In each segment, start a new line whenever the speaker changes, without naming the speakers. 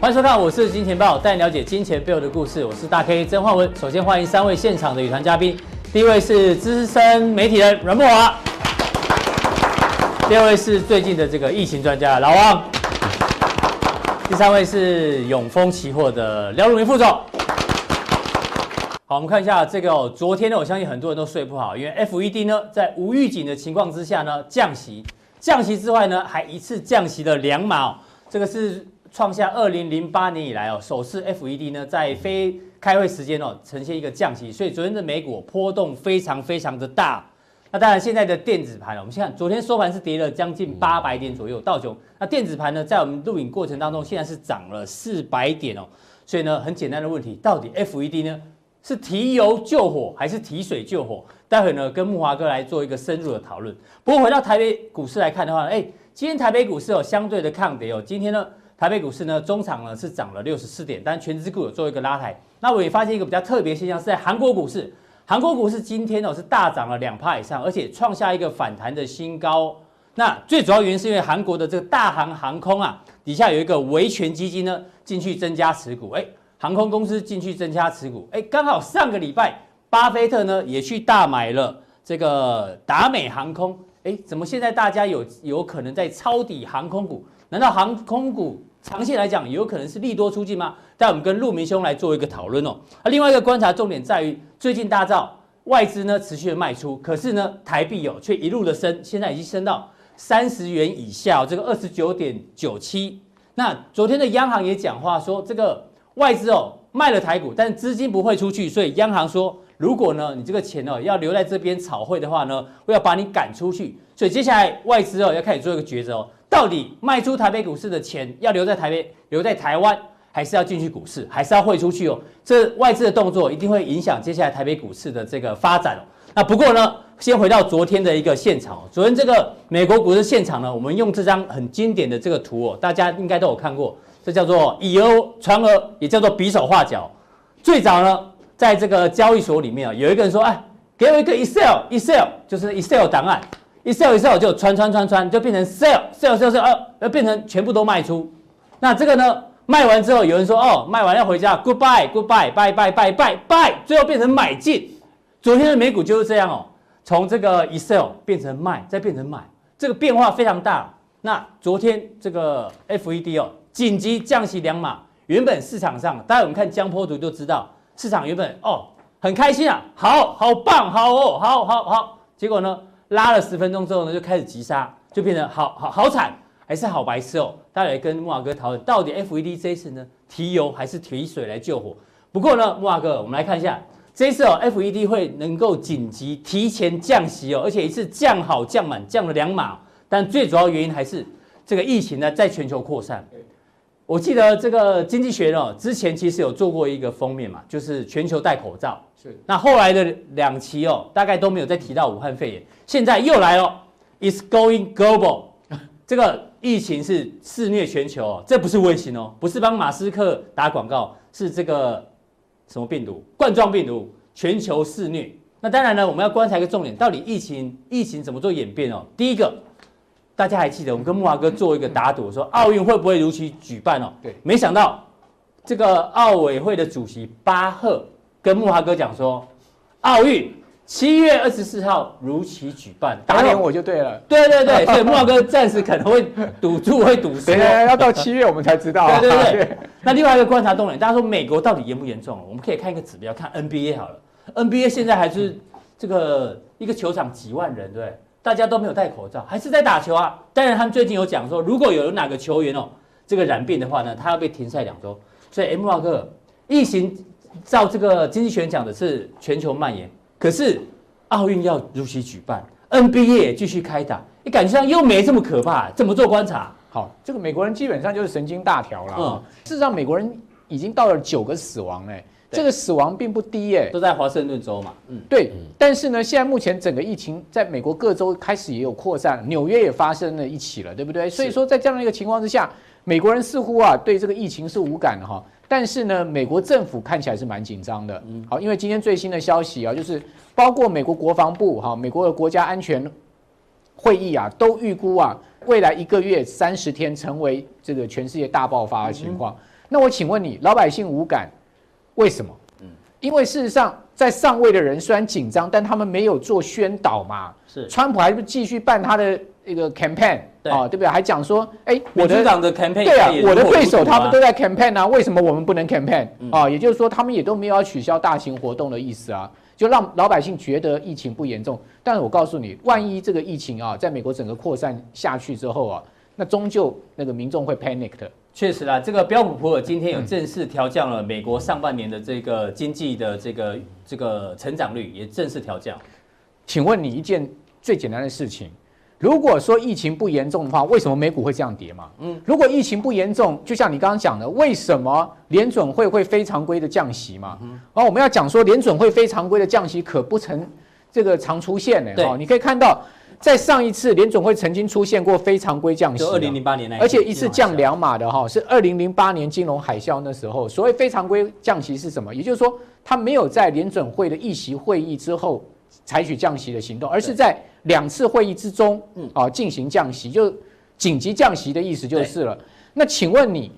欢迎收看，我是金钱豹，带你了解金钱背后的故事。我是大 K 曾焕文。首先欢迎三位现场的与谈嘉宾，第一位是资深媒体人阮慕驊，第二位是最近的这个疫情专家老王，第三位是永丰期货的廖如明副总。好，我们看一下这个、哦，昨天呢，我相信很多人都睡不好，因为 FED 呢在无预警的情况之下呢降息，降息之外呢还一次降息了两码、哦，这个是。创下二零零八年以来哦，首次 FED 呢在非开会时间哦呈现一个降息，所以昨天的美股波动非常非常的大。那当然现在的电子盘，我们先看昨天收盘是跌了将近八百点左右，道琼。那电子盘呢，在我们录影过程当中，现在是涨了四百点哦。所以呢，很简单的问题，到底 FED 呢是提油救火还是提水救火？待会呢跟木华哥来做一个深入的讨论。不过回到台北股市来看的话，哎，今天台北股市有相对的抗跌哦，今天呢。台北股市呢，中场呢是涨了六十四点，但权值股有做一个拉抬。那我也发现一个比较特别现象，是在韩国股市，韩国股市今天呢是大涨了两趴以上，而且创下一个反弹的新高。那最主要原因是因为韩国的这个大韩航空啊，底下有一个维权基金呢进去增加持股，哎，航空公司进去增加持股，哎，刚好上个礼拜巴菲特呢也去大买了这个达美航空，哎，怎么现在大家有有可能在抄底航空股？难道航空股？长线来讲，有可能是利多出尽吗？带我们跟陆明兄来做一个讨论哦。啊，另外一个观察重点在于，最近大家知道外资呢持续的卖出，可是呢台币哦却一路的升，现在已经升到三十元以下，这个二十九点九七。那昨天的央行也讲话说，这个外资哦卖了台股，但资金不会出去，所以央行说，如果呢你这个钱哦要留在这边炒汇的话呢，我要把你赶出去。所以接下来外资哦要开始做一个抉择哦。到底卖出台北股市的钱要留在台北，留在台湾，还是要进去股市，还是要汇出去哦？这外资的动作一定会影响接下来台北股市的这个发展哦。那不过呢，先回到昨天的一个现场哦。昨天这个美国股市现场呢，我们用这张很经典的这个图哦，大家应该都有看过，这叫做以讹传讹，也叫做比手画脚。最早呢，在这个交易所里面啊，有一个人说：“哎，给我一个 Excel，Excel 就是 Excel 档案。”一 sell 一 sell 就穿穿穿穿，就变成 sell sell sell sell，呃，要变成全部都卖出。那这个呢，卖完之后有人说哦，卖完要回家，goodbye goodbye bye bye bye bye bye，最后变成买进。昨天的美股就是这样哦，从这个一 sell 变成卖，再变成买，这个变化非常大。那昨天这个 FED 哦，紧急降息两码，原本市场上，大家我们看江波图就知道，市场原本哦很开心啊，好好棒，好哦，好好好，结果呢？拉了十分钟之后呢，就开始急杀，就变成好好好惨，还是好白痴哦。大家来跟木瓦哥讨论，到底 FED 这一次呢，提油还是提水来救火？不过呢，木瓦哥，我们来看一下，这一次哦，FED 会能够紧急提前降息哦，而且一次降好降满，降了两码。但最主要原因还是这个疫情呢，在全球扩散。我记得这个经济学哦，之前其实有做过一个封面嘛，就是全球戴口罩。是，那后来的两期哦，大概都没有再提到武汉肺炎，现在又来了，It's going global，这个疫情是肆虐全球哦，这不是卫星哦，不是帮马斯克打广告，是这个什么病毒？冠状病毒，全球肆虐。那当然呢，我们要观察一个重点，到底疫情疫情怎么做演变哦？第一个，大家还记得我们跟木华哥做一个打赌，说奥运会不会如期举办哦？对，没想到这个奥委会的主席巴赫。跟木华哥讲说，奥运七月二十四号如期举办，
打脸我就对了。
对对对，所以木华哥暂时可能会赌注会赌 输。
要到七月我们才知道。
对对对。那另外一个观察重点，大家说美国到底严不严重？我们可以看一个指标，看 NBA 好了。NBA 现在还是这个一个球场几万人，对，大家都没有戴口罩，还是在打球啊。当然他们最近有讲说，如果有哪个球员哦这个染病的话呢，他要被停赛两周。所以慕驊哥疫情。照这个经济学讲的是全球蔓延，可是奥运要如期举办，NBA 也继续开打，你感觉上又没这么可怕，怎么做观察？
好，这个美国人基本上就是神经大条了。嗯，事实上美国人已经到了九个死亡嘞，这个死亡并不低哎，
都在华盛顿州嘛。
嗯，对。但是呢，现在目前整个疫情在美国各州开始也有扩散，纽约也发生了一起了，对不对？所以说在这样的一个情况之下，美国人似乎啊对这个疫情是无感的哈。但是呢，美国政府看起来是蛮紧张的。嗯，好，因为今天最新的消息啊，就是包括美国国防部哈，美国的国家安全会议啊，都预估啊，未来一个月三十天成为这个全世界大爆发的情况。那我请问你，老百姓无感，为什么？嗯，因为事实上，在上位的人虽然紧张，但他们没有做宣导嘛。是，川普还是继续办他的一个 campaign 啊，对不对？还讲说，哎，我的
党的 campaign，
对啊，我的对手他们都在 campaign 啊，为什么我们不能 campaign 啊？也就是说，他们也都没有要取消大型活动的意思啊。就让老百姓觉得疫情不严重，但是我告诉你，万一这个疫情啊，在美国整个扩散下去之后啊，那终究那个民众会 panic 的。
确实啦，这个标普普尔今天有正式调降了美国上半年的这个经济的这个这个成长率，也正式调降。
请问你一件最简单的事情。如果说疫情不严重的话，为什么美股会这样跌嘛？嗯，如果疫情不严重，就像你刚刚讲的，为什么联准会会非常规的降息嘛？嗯，然后我们要讲说联准会非常规的降息可不曾这个常出现呢。哦，你可以看到，在上一次联总会曾经出现过非常规降息，
就二零零八年那，
而且一次降两码的哈，是二零零八年金融海啸那时候。所谓非常规降息是什么？也就是说，它没有在联准会的议席会议之后采取降息的行动，而是在。两次会议之中，嗯，啊，进行降息，就紧急降息的意思就是了。那请问你，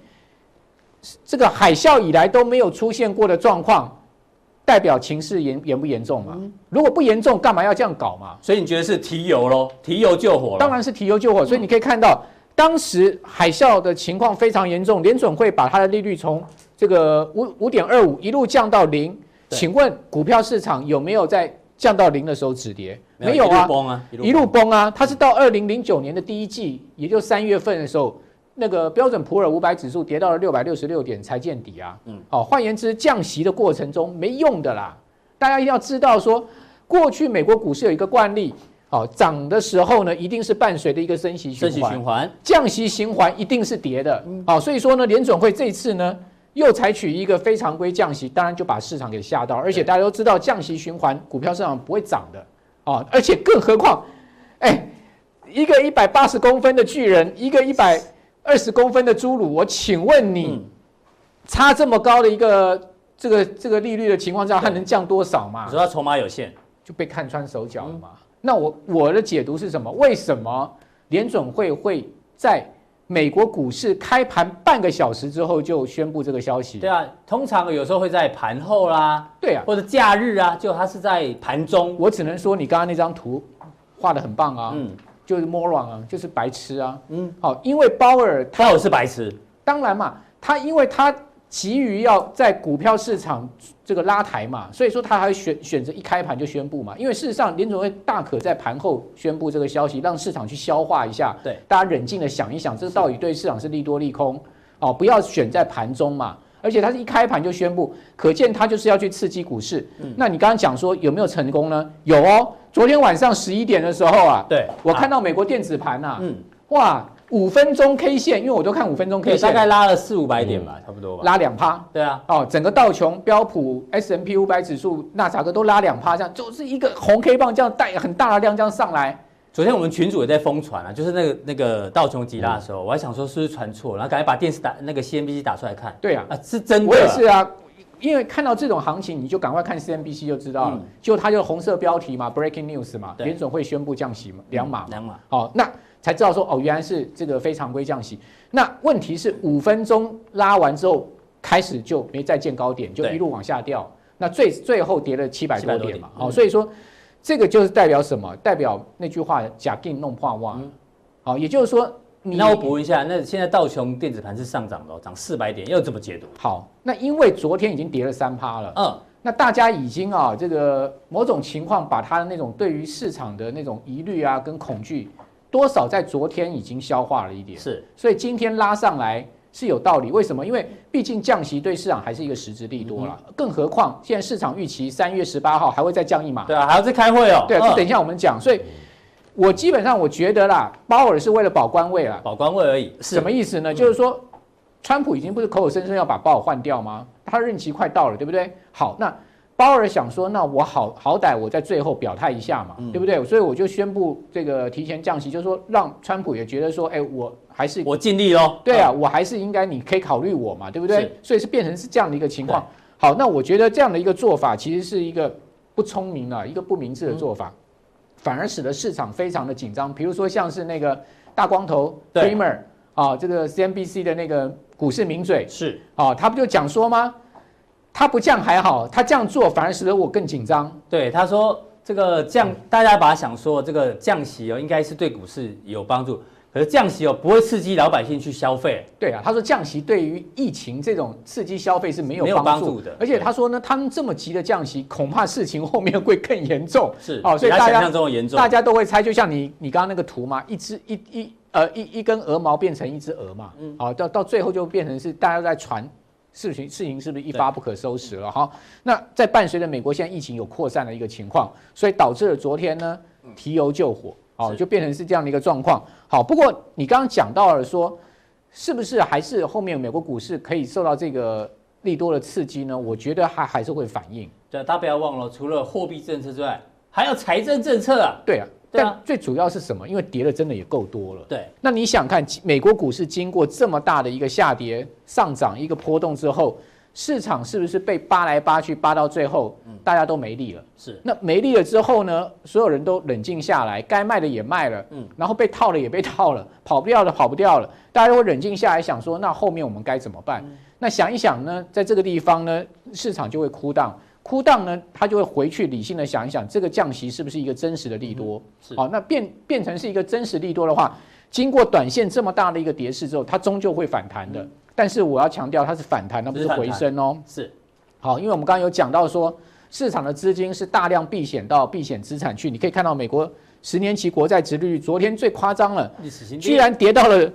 这个海啸以来都没有出现过的状况，代表情势严严不严重嘛？如果不严重，干嘛要这样搞嘛？
所以你觉得是提油喽？提油救火？
当然是提油救火。所以你可以看到，当时海啸的情况非常严重，联准会把它的利率从这个五五点二五一路降到零。请问股票市场有没有在？降到零的时候止跌，没有啊，一路崩啊，一路崩啊。它是到二零零九年的第一季，也就三月份的时候，那个标准普尔五百指数跌到了六百六十六点才见底啊。嗯，好，换言之，降息的过程中没用的啦。大家一定要知道说，过去美国股市有一个惯例，哦，涨的时候呢，一定是伴随着一个升息循环，升息循环，降息循环一定是跌的。好，所以说呢，联准会这次呢。又采取一个非常规降息，当然就把市场给吓到，而且大家都知道降息循环，股票市场不会涨的啊！而且更何况，哎，一个一百八十公分的巨人，一个一百二十公分的侏儒，我请问你，差这么高的一个这个这个利率的情况下，它能降多少嘛？
你说它筹码有限，
就被看穿手脚了嘛？那我我的解读是什么？为什么联准会会在？美国股市开盘半个小时之后就宣布这个消息。
对啊，通常有时候会在盘后啦，
对啊，
或者假日啊，就它是在盘中。
我只能说你刚刚那张图画的很棒啊，嗯，就是 moron 啊，就是白痴啊，嗯，好，因为鲍尔他，
鲍尔是白痴，
当然嘛，他因为他。急于要在股票市场这个拉抬嘛，所以说他还选选择一开盘就宣布嘛，因为事实上联总会大可在盘后宣布这个消息，让市场去消化一下，对，大家冷静的想一想，这个到底对市场是利多利空哦，不要选在盘中嘛，而且他是一开盘就宣布，可见他就是要去刺激股市。嗯，那你刚刚讲说有没有成功呢？有哦，昨天晚上十一点的时候啊，对，我看到美国电子盘呐，嗯，哇。五分钟 K 线，因为我都看五分钟 K 线，
大概拉了四五百点吧，嗯、差不多吧，
拉两趴。
对啊，
哦，整个道琼、标普、S&P 五百指数、纳斯达克都拉两趴，这样就是一个红 K 棒，这样带很大的量这样上来。
昨天我们群主也在疯传啊，就是那个那个道琼吉拉的时候，嗯、我还想说是不是传错，然后赶快把电视打那个 CNBC 打出来看。
对啊，
啊是真的，
我也是啊，因为看到这种行情，你就赶快看 CNBC 就知道了，嗯、就它就红色标题嘛，Breaking News 嘛，联准会宣布降息嘛，两码，
两码。
好，那。才知道说哦，原来是这个非常规降息。那问题是五分钟拉完之后，开始就没再见高点，就一路往下掉。那最最后跌了七百多点嘛。好，所以说这个就是代表什么？代表那句话“假定弄破哇”。好，也就是说，
那我补一下，那现在道琼电子盘是上涨的，涨四百点，又怎么解读？
好，那因为昨天已经跌了三趴了。嗯，那大家已经啊，这个某种情况把它的那种对于市场的那种疑虑啊跟恐惧。多少在昨天已经消化了一点，是，所以今天拉上来是有道理。为什么？因为毕竟降息对市场还是一个实质利多了。更何况现在市场预期三月十八号还会再降一码，
对啊，还要再开会哦。
对啊，这等一下我们讲。所以，我基本上我觉得啦，鲍尔是为了保官位啦，
保官位而已。
什么意思呢？就是说，川普已经不是口口声声要把鲍尔换掉吗？他任期快到了，对不对？好，那。鲍尔想说，那我好好歹我在最后表态一下嘛，嗯、对不对？所以我就宣布这个提前降息，就是说让川普也觉得说，哎，我还是
我尽力喽。
对啊，我还是应该你可以考虑我嘛，对不对？所以是变成是这样的一个情况。好，那我觉得这样的一个做法其实是一个不聪明啊一个不明智的做法，嗯、反而使得市场非常的紧张。比如说像是那个大光头 Cramer 啊，这个 CNBC 的那个。股市名嘴
是
啊，他不就讲说吗？他不降还好，他这样做反而使得我更紧张。
对，他说这个降，嗯、大家把它想说这个降息哦，应该是对股市有帮助。可是降息哦，不会刺激老百姓去消费。
对啊，他说降息对于疫情这种刺激消费是没有帮助的。而且他说呢，他们这么急的降息，恐怕事情后面会更严重。
是哦，所以大家想象中的严重，
大家都会猜，就像你你刚刚那个图嘛，一只一一呃一一根鹅毛变成一只鹅嘛，嗯，好，到到最后就变成是大家都在传事情事情是不是一发不可收拾了哈？那在伴随着美国现在疫情有扩散的一个情况，所以导致了昨天呢提油救火。哦，就变成是这样的一个状况。好，不过你刚刚讲到了说，是不是还是后面美国股市可以受到这个利多的刺激呢？我觉得还还是会反应。
对，大家不要忘了，除了货币政策之外，还有财政政策啊。
对啊，但最主要是什么？因为跌的真的也够多了。
对。
那你想看美国股市经过这么大的一个下跌、上涨一个波动之后？市场是不是被扒来扒去，扒到最后，大家都没力了？
是。
那没力了之后呢？所有人都冷静下来，该卖的也卖了，嗯，然后被套了也被套了，跑不掉的跑不掉了，大家都会冷静下来想说，那后面我们该怎么办？那想一想呢，在这个地方呢，市场就会哭荡，哭荡呢，他就会回去理性的想一想，这个降息是不是一个真实的利多？是。好，那变变成是一个真实利多的话，经过短线这么大的一个跌势之后，它终究会反弹的。但是我要强调，它是反弹，而不是回升哦。
是，
好，因为我们刚刚有讲到说，市场的资金是大量避险到避险资产去。你可以看到，美国十年期国债殖利率昨天最夸张了，居然跌到了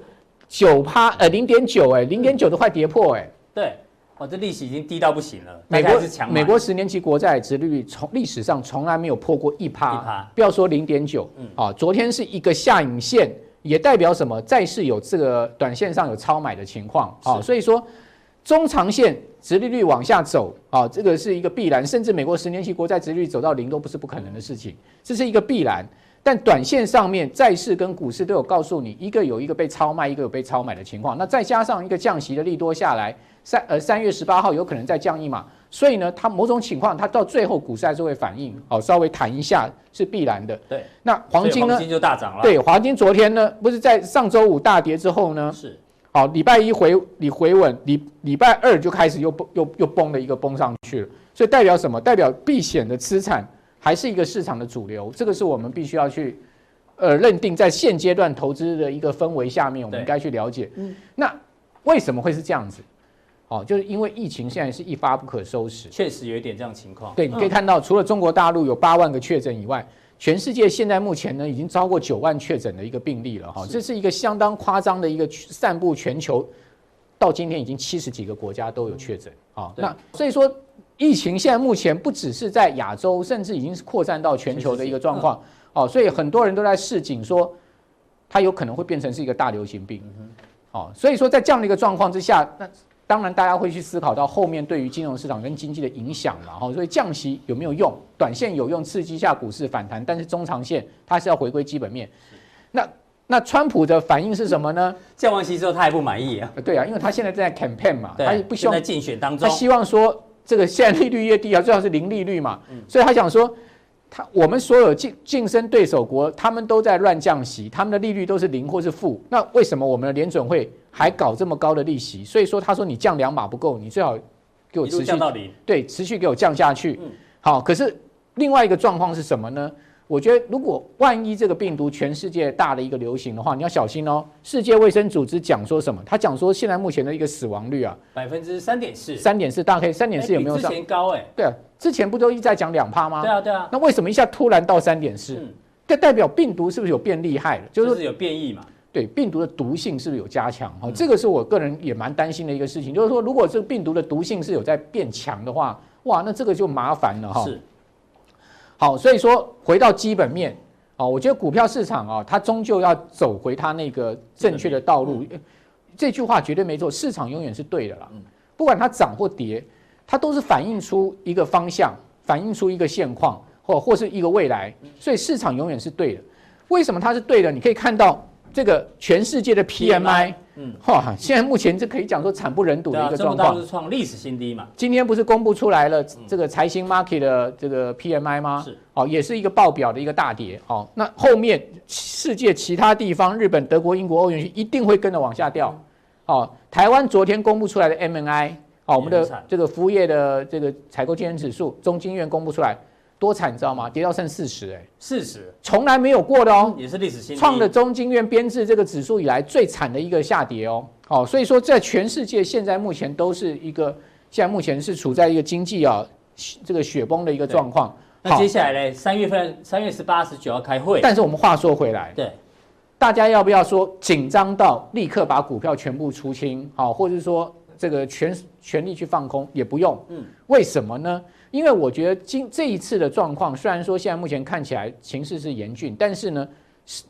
九趴，呃，零点九，哎，零点九都快跌破，哎。
对，哇，这利息已经低到不行了。
美国美国十年期国债殖利率从历史上从来没有破过一趴，一趴，不要说零点九，嗯，啊，昨天是一个下影线。也代表什么？债市有这个短线上有超买的情况啊，所以说中长线殖利率往下走啊，这个是一个必然，甚至美国十年期国债殖利率走到零都不是不可能的事情，这是一个必然。但短线上面债市跟股市都有告诉你，一个有一个被超卖，一个有被超买的情况。那再加上一个降息的利多下来，三呃三月十八号有可能再降一码。所以呢，它某种情况，它到最后股市还是会反应，好，稍微弹一下是必然的。
对，
那黄金呢？
黄金就大涨了。
对，黄金昨天呢，不是在上周五大跌之后呢？是。好，礼拜一回你回稳，礼礼拜二就开始又崩又又崩了一个崩上去了。所以代表什么？代表避险的资产还是一个市场的主流。这个是我们必须要去呃认定，在现阶段投资的一个氛围下面，我们应该去了解。嗯。那为什么会是这样子？哦，就是因为疫情现在是一发不可收拾，
确实有一点这样情况。
对，你可以看到，除了中国大陆有八万个确诊以外，全世界现在目前呢已经超过九万确诊的一个病例了。哈，这是一个相当夸张的一个散布全球，到今天已经七十几个国家都有确诊。啊，那所以说疫情现在目前不只是在亚洲，甚至已经是扩散到全球的一个状况。哦，所以很多人都在示警说，它有可能会变成是一个大流行病。哦，所以说在这样的一个状况之下，那。当然，大家会去思考到后面对于金融市场跟经济的影响嘛，哈，所以降息有没有用？短线有用，刺激一下股市反弹，但是中长线它是要回归基本面。那那川普的反应是什么呢？
降完息之后他还不满意啊？
对啊，因为他现在正在 campaign 嘛，他不希望
在竞选当中，
他希望说这个现在利率越低啊，最好是零利率嘛，所以他想说。他我们所有竞竞争对手国，他们都在乱降息，他们的利率都是零或是负。那为什么我们的联准会还搞这么高的利息？所以说，他说你降两码不够，你最好给我持续
降到零，
对，持续给我降下去。好，可是另外一个状况是什么呢？我觉得，如果万一这个病毒全世界大的一个流行的话，你要小心哦。世界卫生组织讲说什么？他讲说，现在目前的一个死亡率啊，
百分之三点四，
三点四，大概三点四有没有上？
比之前高哎。
对啊，之前不都一直在讲两趴吗？
对啊，对啊。
那为什么一下突然到三点四？这代表病毒是不是有变厉害了？
就是有变异嘛？
对，病毒的毒性是不是有加强？哈，这个是我个人也蛮担心的一个事情。就是说，如果这个病毒的毒性是有在变强的话，哇，那这个就麻烦了哈。是。好，所以说回到基本面。啊，我觉得股票市场啊，它终究要走回它那个正确的道路。这句话绝对没错，市场永远是对的啦。不管它涨或跌，它都是反映出一个方向，反映出一个现况，或或是一个未来。所以市场永远是对的。为什么它是对的？你可以看到这个全世界的 PMI。嗯，哈，现在目前这可以讲说惨不忍睹的一个状况，
是创历史新低嘛。
今天不是公布出来了这个财新 market 的这个 PMI 吗？是，哦，也是一个爆表的一个大跌。哦，那后面世界其他地方，日本、德国、英国、欧元区一定会跟着往下掉。哦，台湾昨天公布出来的 MNI，哦，我们的这个服务业的这个采购经理指数，中经院公布出来。多惨，你知道吗？跌到剩四十，哎，
四十，从
来没有过的哦，
也是历史新
创的中经院编制这个指数以来最惨的一个下跌哦。好，所以说在全世界现在目前都是一个，现在目前是处在一个经济啊这个雪崩的一个状况。
那接下来呢？三月份三月十八十九要开会，
但是我们话说回来，
对，
大家要不要说紧张到立刻把股票全部出清？好，或者是说这个全全力去放空也不用。嗯，为什么呢？因为我觉得今这一次的状况，虽然说现在目前看起来情势是严峻，但是呢，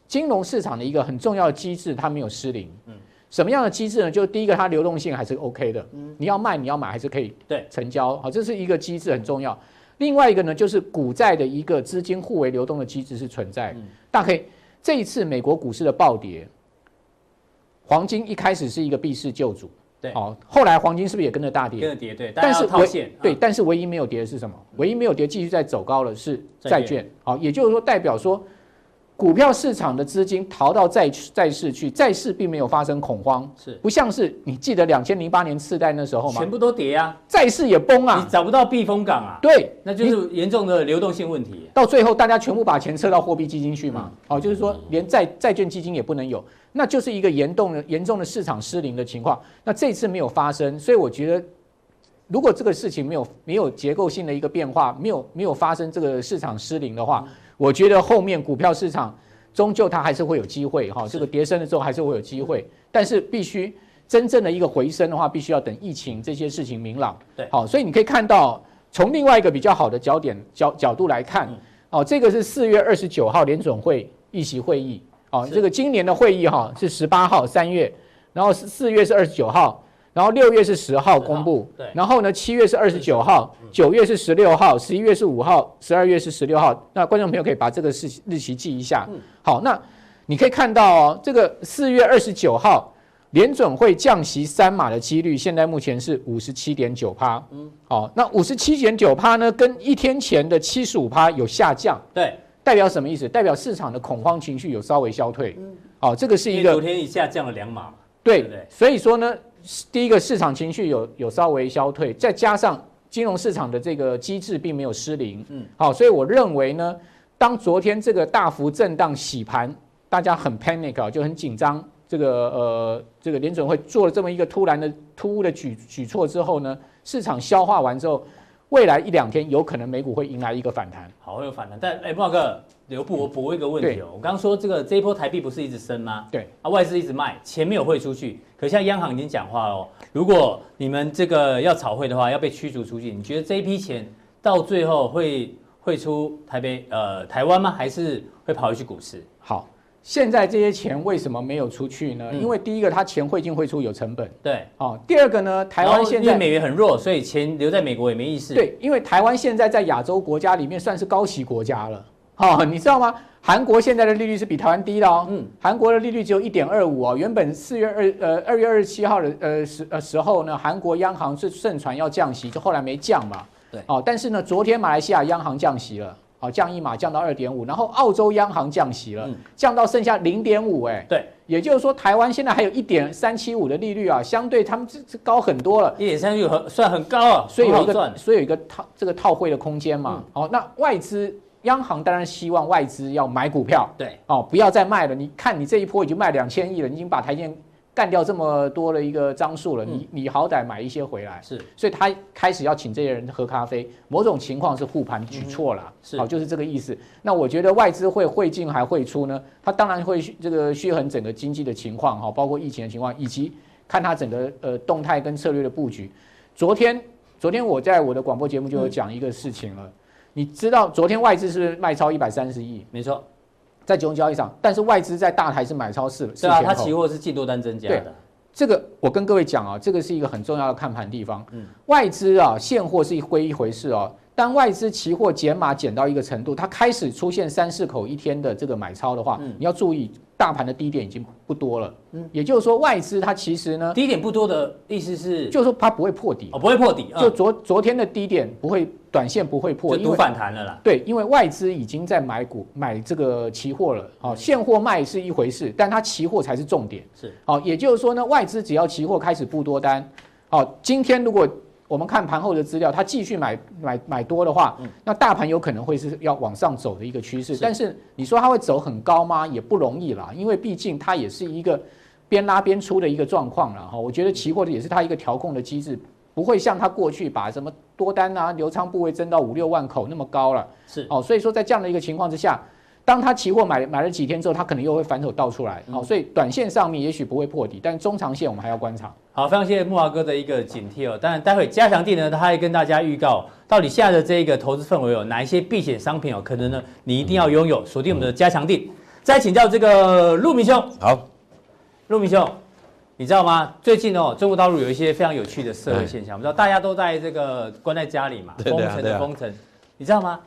金融市场的一个很重要的机制它没有失灵。嗯，什么样的机制呢？就是第一个，它流动性还是 OK 的。嗯，你要卖你要买还是可以对成交。好，这是一个机制很重要。另外一个呢，就是股债的一个资金互为流动的机制是存在。嗯，大家可以这一次美国股市的暴跌，黄金一开始是一个避世救主。
对，
好，后来黄金是不是也跟着大跌？
跟着跌，对。
但是唯对，
啊、
但是唯一没有跌的是什么？唯一没有跌，继续在走高的是债券。好，也就是说，代表说。股票市场的资金逃到债债市去，债市并没有发生恐慌，是不像是你记得两千零八年次贷那时候吗？
全部都跌啊，
债市也崩啊，
你找不到避风港啊。
对，
那就是严重的流动性问题。
到最后，大家全部把钱撤到货币基金去嘛？好、嗯，就是说连债债券基金也不能有，那就是一个严重的严重的市场失灵的情况。那这次没有发生，所以我觉得，如果这个事情没有没有结构性的一个变化，没有没有发生这个市场失灵的话。嗯我觉得后面股票市场终究它还是会有机会哈，这个跌升了之后还是会有机会，但是必须真正的一个回升的话，必须要等疫情这些事情明朗。对，好，所以你可以看到从另外一个比较好的焦点角角度来看，哦，这个是四月二十九号联准会议席会议，哦，这个今年的会议哈是十八号三月，然后是四月是二十九号。然后六月是十号公布，对，然后呢，七月是二十九号，九月是十六号，十一月是五号，十二月是十六号。那观众朋友可以把这个日日期记一下。好，那你可以看到哦，这个四月二十九号联准会降息三码的几率，现在目前是五十七点九趴。嗯，好，那五十七点九趴呢，跟一天前的七十五趴有下降。对，代表什么意思？代表市场的恐慌情绪有稍微消退。嗯，好，这个是一个
昨天已下降了两码。
对，对，所以说呢。第一个市场情绪有有稍微消退，再加上金融市场的这个机制并没有失灵，嗯，好，所以我认为呢，当昨天这个大幅震荡洗盘，大家很 panic 啊，就很紧张，这个呃，这个联准会做了这么一个突然的突兀的举举措之后呢，市场消化完之后，未来一两天有可能美股会迎来一个反弹，
好，会有反弹，但哎，慕驊哥。留步，我补一个问题哦。我刚刚说这个这一波台币不是一直升吗？对啊，外资一直卖，钱没有汇出去。可现在央行已经讲话哦，如果你们这个要炒汇的话，要被驱逐出去。你觉得这一批钱到最后会汇出台北呃台湾吗？还是会跑回去股市？
好，现在这些钱为什么没有出去呢？嗯、因为第一个，它钱汇进汇出有成本。对，哦，第二个呢，台湾现在
美元很弱，所以钱留在美国也没意思。
对，因为台湾现在在亚洲国家里面算是高息国家了。好、哦，你知道吗？韩国现在的利率是比台湾低的哦。嗯，韩国的利率只有一点二五哦。原本四月二呃二月二十七号的呃时呃时候呢，韩国央行是盛传要降息，就后来没降嘛。对。哦，但是呢，昨天马来西亚央行降息了，哦，降一码降到二点五，然后澳洲央行降息了，嗯、降到剩下零点五，哎。对。也就是说，台湾现在还有一点三七五的利率啊，相对他们这这高很多了。
一点三七五很算很高啊，
所以有一个所以有一个套这个套汇的空间嘛。嗯、哦，那外资。央行当然希望外资要买股票，对哦，不要再卖了。你看，你这一波已经卖两千亿了，你已经把台积电干掉这么多的一个张数了，嗯、你你好歹买一些回来。是，所以他开始要请这些人喝咖啡，某种情况是护盘举措了，是，哦，就是这个意思。那我觉得外资会汇进还会出呢？他当然会这个虚衡整个经济的情况哈，包括疫情的情况，以及看他整个呃动态跟策略的布局。昨天昨天我在我的广播节目就有讲一个事情了。嗯你知道昨天外资是不是卖超一百三十亿，
没错，
在集中交易上，但是外资在大台是买超四，
是啊，它期货是季多单增加的。对，
这个我跟各位讲啊，这个是一个很重要的看盘地方。嗯，外资啊，现货是一回一回事哦，当外资期货减码减到一个程度，它开始出现三四口一天的这个买超的话，嗯、你要注意，大盘的低点已经不多了。嗯，也就是说，外资它其实呢，
低点不多的意思是，
就是说它不会破底，
哦，不会破底，
就昨昨天的低点不会，短线不会破，
就反弹了啦。
对，因为外资已经在买股买这个期货了。好，现货卖是一回事，但它期货才是重点。
是，
好，也就是说呢，外资只要期货开始布多单，好，今天如果。我们看盘后的资料，它继续买买买多的话，那大盘有可能会是要往上走的一个趋势。但是你说它会走很高吗？也不容易啦，因为毕竟它也是一个边拉边出的一个状况了哈。我觉得期货的也是它一个调控的机制，不会像它过去把什么多单啊、流仓部位增到五六万口那么高了。
是
哦，所以说在这样的一个情况之下。当他期货买买了几天之后，他可能又会反手倒出来，好，所以短线上面也许不会破底，但中长线我们还要观察。
好，非常谢谢木华哥的一个警惕哦。当然，待会加强地呢，他会跟大家预告到底现在的这个投资氛围有哪一些避险商品哦，可能呢你一定要拥有，锁定我们的加强地。再请教这个陆明兄，
好，
陆明兄，你知道吗？最近哦，中国大陆有一些非常有趣的社会现象，我们知道大家都在这个关在家里嘛，封城的封城，你知道吗？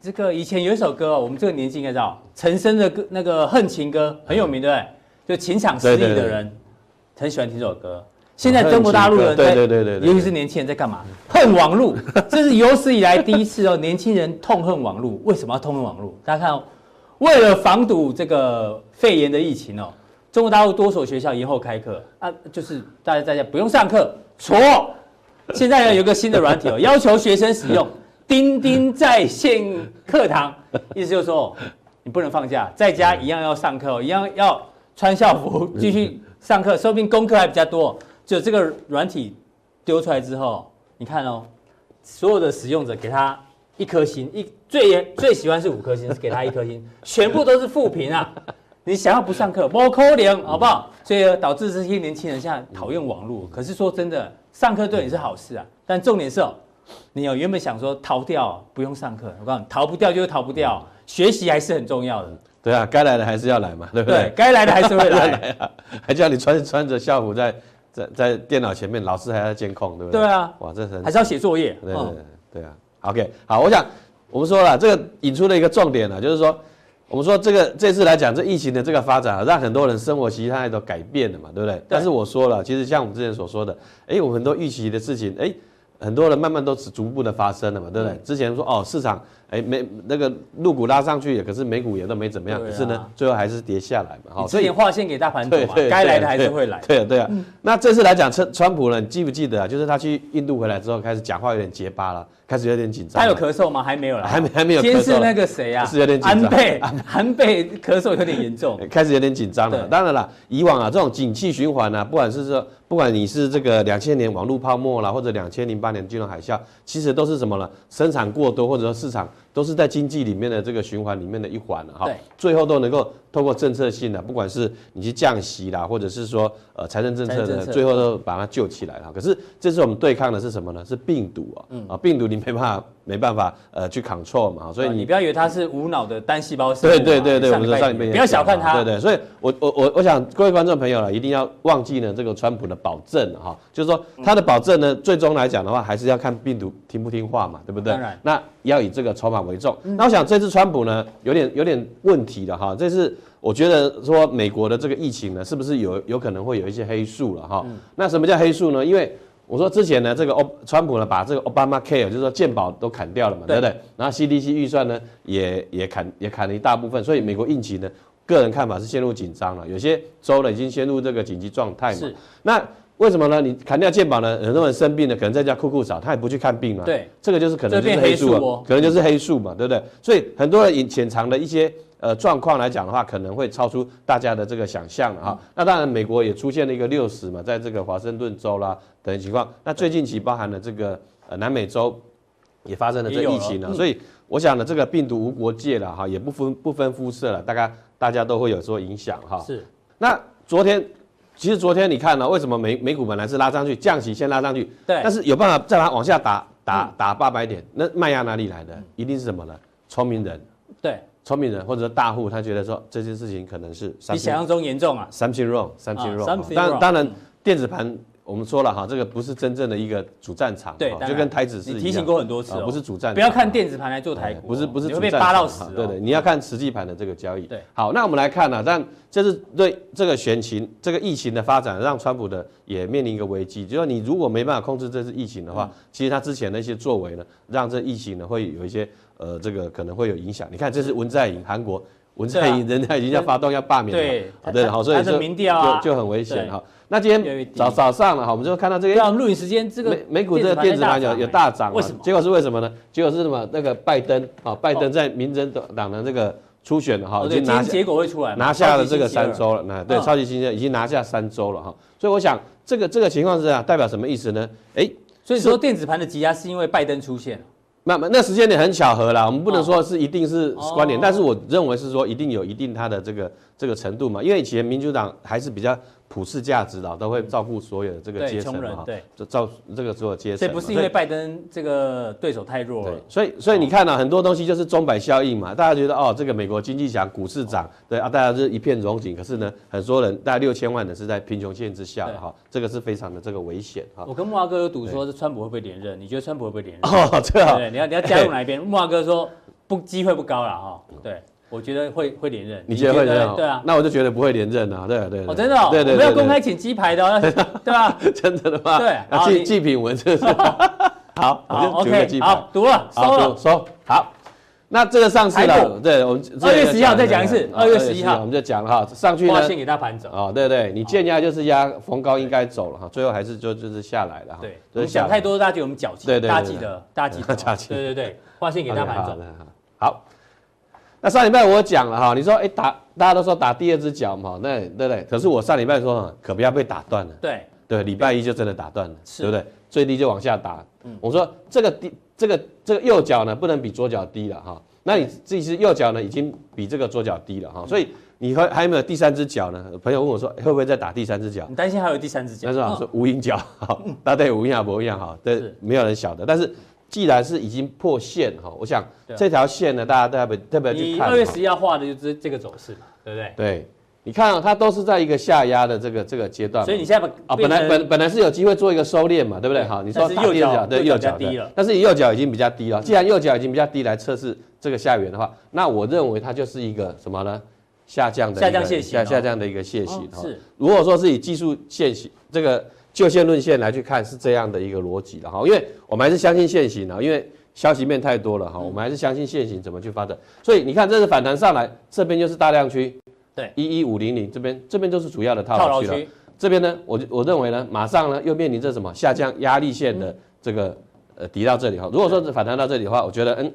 这个以前有一首歌哦，我们这个年纪应该知道，陈升的歌那个《恨情歌》很有名，对不对？就情场失意的人很喜欢听这首歌。现在中国大陆人在，对对对，尤其是年轻人在干嘛？恨网络，这是有史以来第一次哦，年轻人痛恨网络。为什么要痛恨网络？大家看哦，为了防堵这个肺炎的疫情哦，中国大陆多所学校延后开课啊，就是大家在家不用上课。错，现在呢有一个新的软体哦，要求学生使用。钉钉在线课堂，意思就是说，你不能放假，在家一样要上课，一样要穿校服继续上课，说不定功课还比较多。就这个软体丢出来之后，你看哦，所有的使用者给他一颗星，一最最喜欢是五颗星，是给他一颗星，全部都是负评啊！你想要不上课，不可能，好不好？所以导致这些年轻人现在讨厌网络。可是说真的，上课对你是好事啊，但重点是哦。你有原本想说逃掉不用上课，我告诉你，逃不掉就是逃不掉，学习还是很重要的。
对啊，该来的还是要来嘛，对不对？
对，该来的还是会来，
来啊，还叫你穿穿着校服在在在电脑前面，老师还要监控，对不对？
对啊，
哇，这是
还是要写作业。对
对对，对啊，OK，好，我想我们说了这个引出了一个重点了，就是说我们说这个这次来讲这疫情的这个发展啊，让很多人生活习态都改变了嘛，对不对？对，但是我说了，其实像我们之前所说的，哎，我们很多预期的事情，哎。很多人慢慢都是逐步的发生了嘛，对不对？之前说哦，市场哎没那个陆股拉上去，可是美股也都没怎么样，可是呢，最后还是跌下来嘛。好，
所以划线给大盘走嘛，该来的还是会来。
对啊对啊。那这次来讲，川川普呢，你记不记得啊？就是他去印度回来之后，开始讲话有点结巴了，开始有点紧张。
他有咳嗽吗？还没有了，
还没还没有。
先是那个谁啊？
是有点紧张。
安倍，安倍咳嗽有点严重，
开始有点紧张了。当然了，以往啊这种景气循环啊，不管是说。不管你是这个两千年网络泡沫啦，或者两千零八年金融海啸，其实都是什么呢？生产过多，或者说市场都是在经济里面的这个循环里面的一环了哈。对，最后都能够透过政策性的，不管是你去降息啦，或者是说呃财政政策的，最后都把它救起来了。可是这次我们对抗的是什么呢？是病毒啊，啊病毒你没办法没办法呃去 control 嘛，所以你
不要以为它是无脑的单细胞生
物。对对对对，我们上里面
不要小看它。
对对，所以我我我我想各位观众朋友了，一定要忘记呢这个川普的。保证哈，就是说他的保证呢，最终来讲的话，还是要看病毒听不听话嘛，对不对？当然，那要以这个筹码为重。那我想这次川普呢，有点有点问题的哈。这次我觉得说美国的这个疫情呢，是不是有有可能会有一些黑数了哈？那什么叫黑数呢？因为我说之前呢，这个欧川普呢，把这个 Obama Care 就是说健保都砍掉了嘛，对不对？然后 CDC 预算呢，也也砍也砍了一大部分，所以美国疫情呢。个人看法是陷入紧张了，有些州呢已经陷入这个紧急状态嘛。是。那为什么呢？你砍掉健保呢？很多人生病了，可能在家哭哭找，他也不去看病嘛。对。这个就是可能就是黑数啊，哦、可能就是黑数嘛，对不对？所以很多人潜藏的一些呃状况来讲的话，可能会超出大家的这个想象了哈。嗯、那当然，美国也出现了一个六十嘛，在这个华盛顿州啦等情况。那最近期包含了这个呃南美洲也发生了这个疫情了，所以我想呢，这个病毒无国界了哈，也不分不分肤色了，大概。大家都会有所影响哈。是。那昨天，其实昨天你看呢，为什么美美股本来是拉上去，降息先拉上去，对。但是有办法再把往下打打打八百点，那卖压哪里来的？一定是什么呢？聪明人。对。聪明人或者说大户，他觉得说这件事情可能是比想象中严重啊。Something wrong, something wrong。当当然，电子盘我们说了哈，这个不是真正的一个主战场，
对，
就跟台指是
你提醒过很多次哦，
不是主战场，
不要看电子盘来做台股，
不是不是，
会被扒到死，
对对，你要看实际盘的这个交易。
对，
好，那我们来看呢，但这是对这个选情，这个疫情的发展，让川普的也面临一个危机，就是说你如果没办法控制这次疫情的话，其实他之前的一些作为呢，让这疫情呢会有一些呃这个可能会有影响。你看，这是文在寅，韩国文在寅人家已经要发动要罢免了，对对，好，所以说就就很危险哈。那今天早早上了哈，我们就看到这个。
对，录影时间这个
美美股这个电子盘有有大涨，
为什么？
结果是为什么呢？结果是什么？那个拜登啊，拜登在民主党的这个初选哈，已经拿
结果会出来，
拿下了这个三周了。那对，超级星期二已经拿下三周了哈。所以我想这个这个情况是啊，代表什么意思呢？哎，
所以说电子盘的挤压是因为拜登出现。
那么那时间点很巧合啦，我们不能说是一定是关联，但是我认为是说一定有一定它的这个这个程度嘛，因为以前民主党还是比较。普世价值的都会照顾所有的这个阶层嘛，
对，
就照这个所有阶层。
这不是因为拜登这个对手太弱了。
对，所以所以你看呢，很多东西就是钟摆效应嘛。大家觉得哦，这个美国经济强，股市涨，对啊，大家是一片荣景。可是呢，很多人大概六千万人是在贫穷线之下的哈，这个是非常的这个危险哈。
我跟木华哥有赌说，是川普会不会连任？你觉得川普会不会连任？
哦，这样。
对，你要你要加入哪一边？木华哥说不，机会不高了哈。对。我觉得会会连任，
你觉得会连任？对啊，那我就觉得不会连任啊，对对。
哦，真的哦，对对，我们要公开请鸡排的，对吧？
真的的吗？
对，
祭祭品文这是。好，
好，OK，好，读了，收了，
收。好，那这个上市了，对，我们
二月十一号再讲一次，二月十一号
我们就讲了哈，上去呢，
先给大盘走。
哦，对对，你见压就是压逢高应该走了哈，最后还是就就是下来了哈。
对，我们讲太多，大家觉得我们矫情，对对，大家记得，大家记得，对对对，划线给大盘走。
上礼拜我讲了哈，你说哎打，大家都说打第二只脚嘛，那对不对？可是我上礼拜说可不要被打断了。
对
对，礼拜一就真的打断了，对不对？最低就往下打。我说这个低，这个这个右脚呢不能比左脚低了哈。那你自己是右脚呢已经比这个左脚低了哈，所以你还还有没有第三只脚呢？朋友问我说会不会再打第三只脚？
你担心还有第三只脚？
他说说无影脚，好，大家无影啊不一样哈，对，没有人晓得，但是。既然是已经破线哈，我想这条线呢，大家特别特别去看。
你二月十一号画的就是这个走势嘛，对不对？
对，你看它都是在一个下压的这个这个阶段。
所以你现在把
啊，本来本本来是有机会做一个收敛嘛，对不对？好，你说右脚对右脚低了，但是你右脚已经比较低了。既然右脚已经比较低来测试这个下缘的话，那我认为它就是一个什么呢？下降的下降线型下下降的一个线型。是，如果说是以技术线型这个。就线论线来去看是这样的一个逻辑了哈，因为我们还是相信线型的，因为消息面太多了哈，我们还是相信线型怎么去发展。所以你看这是反弹上来，这边就是大量区，对，一一五零零这边这边就是主要的套牢区了。这边呢，我我认为呢，马上呢又面临着什么下降压力线的这个呃抵到这里哈。如果说是反弹到这里的话，我觉得嗯，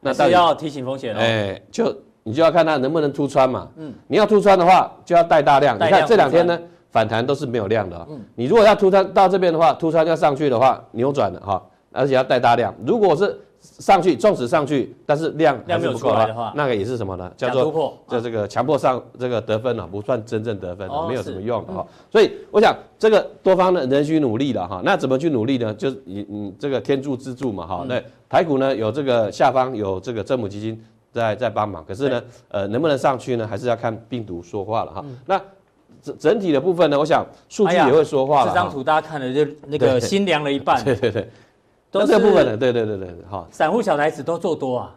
那是要提醒风险哦。
哎，就你就要看它能不能突穿嘛。嗯，你要突穿的话，就要带大量。你看这两天呢。反弹都是没有量的啊，你如果要突穿到这边的话，突穿要上去的话，扭转的哈，而且要带大量。如果是上去，纵使上去，但是量量是不够的话，那个也是什么呢？叫做叫这个强迫上这个得分了，不算真正得分，没有什么用的哈。所以我想这个多方呢仍需努力了哈。那怎么去努力呢？就是你你这个天助自助嘛哈。那台股呢有这个下方有这个政府基金在在帮忙，可是呢呃能不能上去呢？还是要看病毒说话了哈。那整整体的部分呢，我想数据也会说话了。
这张图大家看了就那个心凉了一半。
对对对，都这个部分的，对对对对，好。
散户小台子都做多啊，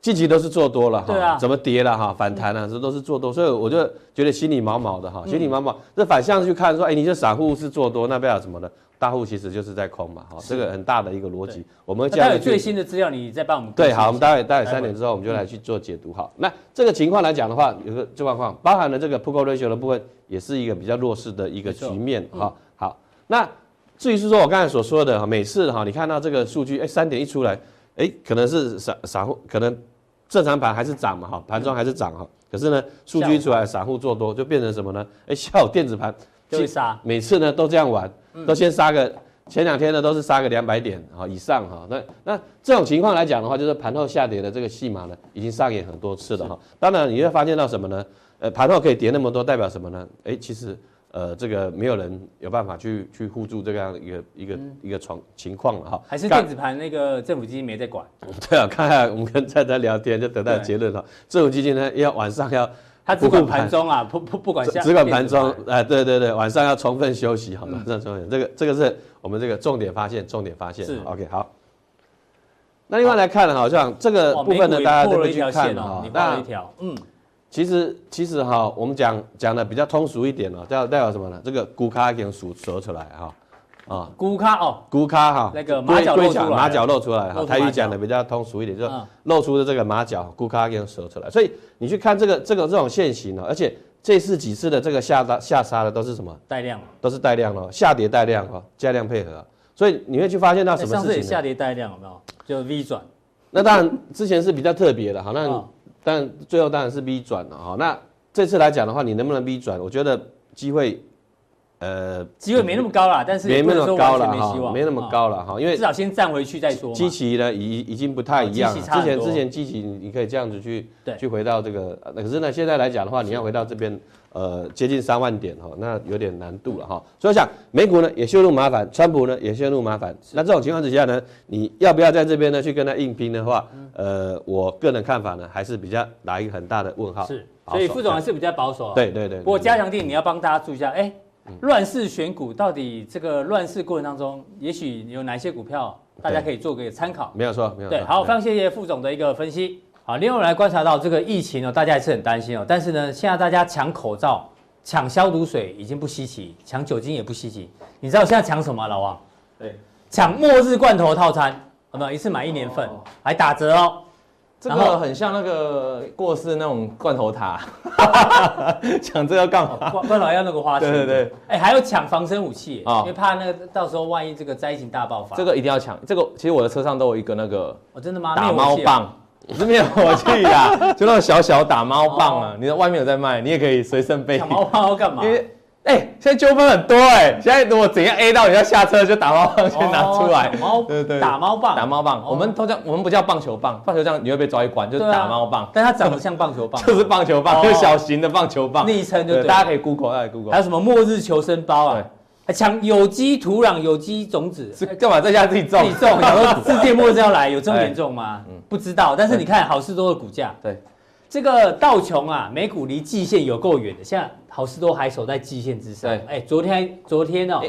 近期都是做多了哈。
对啊。
怎么跌了哈？反弹了，这都是做多，所以我就觉得心里毛毛的哈，心里毛毛。这反向去看说，哎，你这散户是做多，那不要什么呢？大户其实就是在空嘛，哈，这个很大的一个逻辑。我们
待会最新的资料，你再帮我们。
对，好，我们待会待会三点之后，我们就来去做解读。好，那这个情况来讲的话，有个状况，包含了这个 Put Call Ratio 的部分，也是一个比较弱势的一个局面。哈，好，那至于是说我刚才所说的哈，每次哈，你看到这个数据，哎，三点一出来，哎，可能是散散户，可能正常盘还是涨嘛，哈，盘中还是涨哈，可是呢，数据一出来，散户做多就变成什么呢？哎，下午电子盘
就杀，
每次呢都这样玩，都先杀个。前两天呢都是杀个两百点啊以上哈，那那这种情况来讲的话，就是盘后下跌的这个戏码呢，已经上演很多次了哈。当然你会发现到什么呢？呃，盘后可以跌那么多，代表什么呢？哎，其实呃这个没有人有办法去去护住这样一个一个一个状情况了哈。
还是电子盘那个政府基金没在管？
对啊，看看我们跟蔡蔡聊天就得到结论了，政府基金呢要晚上要。
他只管盘中啊，不不不管下，
只管盘中，哎，对对对，晚上要充分休息，好吗？这重点，这个这个是我们这个重点发现，重点发现。是 OK 好。那另外来看，好像这个部分呢，大家都会去看哈。那嗯，其实其实哈，我们讲讲的比较通俗一点哦，叫代表什么呢？这个股卡已经数折出来哈。啊，龟壳哦，龟壳哈，那个马脚露出来，马脚露出来哈。台语讲的比较通俗一点，就是露出的这个马脚，龟壳已经折出来。所以你去看这个这个这种线型呢，而且这次几次的这个下杀下杀的都是什么？带量，都是带量哦，下跌带量哈，加量配合。所以你会去发现到什么事情？上次也
下跌带量有没有？就 V 转。
那当然之前是比较特别的，哈，那但最后当然是 V 转了哈。那这次来讲的话，你能不能 V 转？我觉得机会。
呃，机会没那么高啦，但是
没那么高了哈，没那么高了哈，因为
至少先站回去再说。
基期呢，已已经不太一样。之前之前基期你可以这样子去去回到这个，可是呢，现在来讲的话，你要回到这边，呃，接近三万点哈，那有点难度了哈。所以我想美股呢也陷入麻烦，川普呢也陷入麻烦。那这种情况之下呢，你要不要在这边呢去跟他硬拼的话，呃，我个人看法呢还是比较打一个很大的问号。
是，所以副总还是比较保守。
对对对。
不过加强定你要帮大家注意一下，哎。乱世选股到底这个乱世过程当中，也许有哪些股票大家可以做个参考？
没有错，没有错。
对，好，非常谢谢副总的一个分析。好，另外我们来观察到这个疫情哦，大家还是很担心哦。但是呢，现在大家抢口罩、抢消毒水已经不稀奇，抢酒精也不稀奇。你知道现在抢什么，老王？对，抢末日罐头套餐，好不好？一次买一年份，还打折哦。
这个很像那个过世那种罐头塔，抢这要干嘛？
罐罐头要那个花钱。
对对对。
哎，还要抢防身武器，因为怕那个到时候万一这个灾情大爆发。
这个一定要抢。这个其实我的车上都有一个那个。
哦，真的吗？
打猫棒，不是灭火器啊，就那种小小打猫棒啊。你在外面有在卖，你也可以随身备。
抢猫棒要干嘛？
哎，现在纠纷很多哎，现在如果怎样 A 到你要下车就打猫棒先拿出来，
猫对对打猫棒，
打猫棒，我们通常我们不叫棒球棒，棒球棒你会被抓一关，就是打猫棒，
但它长得像棒球棒，
就是棒球棒，就是小型的棒球棒，
昵称就对，
大家可以 Google，大家可以 Google，
还有什么末日求生包啊，还抢有机土壤、有机种子，
是干嘛在家自己种？
自己种，世界末日要来，有这么严重吗？不知道，但是你看好事多的股价，对。这个道琼啊，美股离季线有够远的，现在好事多还守在季线之上。哎，昨天昨天哦，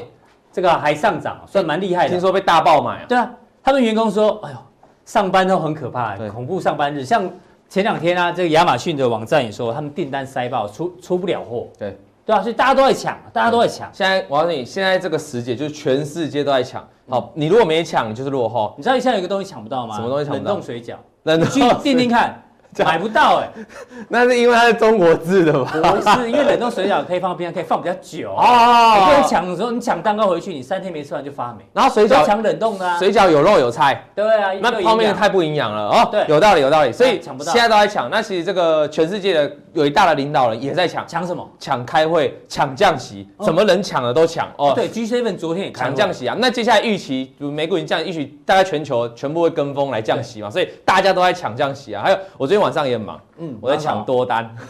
这个还上涨，算蛮厉害的。
听说被大爆买啊？
对啊，他们员工说，哎呦，上班都很可怕，恐怖上班日。像前两天啊，这个亚马逊的网站也说，他们订单塞爆，出出不了货。对对啊，所以大家都在抢，大家都在抢。
现在我告诉你，现在这个时节就是全世界都在抢。好，你如果没抢，你就是落后。
你知道现在有一个东西抢不到吗？
什么东西抢不到？
冷冻水饺。冷冻。去订订看。买不到哎，
那是因为它是中国制的吧？
不是，因为冷冻水饺可以放冰箱，可以放比较久哦。你不能抢的时候，你抢蛋糕回去，你三天没吃完就发霉。
然后水饺
抢冷冻的，
水饺有肉有菜。
对啊，
那泡面太不营养了哦。对，有道理有道理，所以抢不到，现在都在抢。那其实这个全世界的伟大的领导人也在抢，
抢什么？
抢开会，抢降息，什么人抢的都抢哦。
对，G Seven 昨天也
抢降息啊。那接下来预期，就美股已经降，预期大概全球全部会跟风来降息嘛，所以大家都在抢降息啊。还有，我昨天晚上也很忙。嗯，我在抢多单，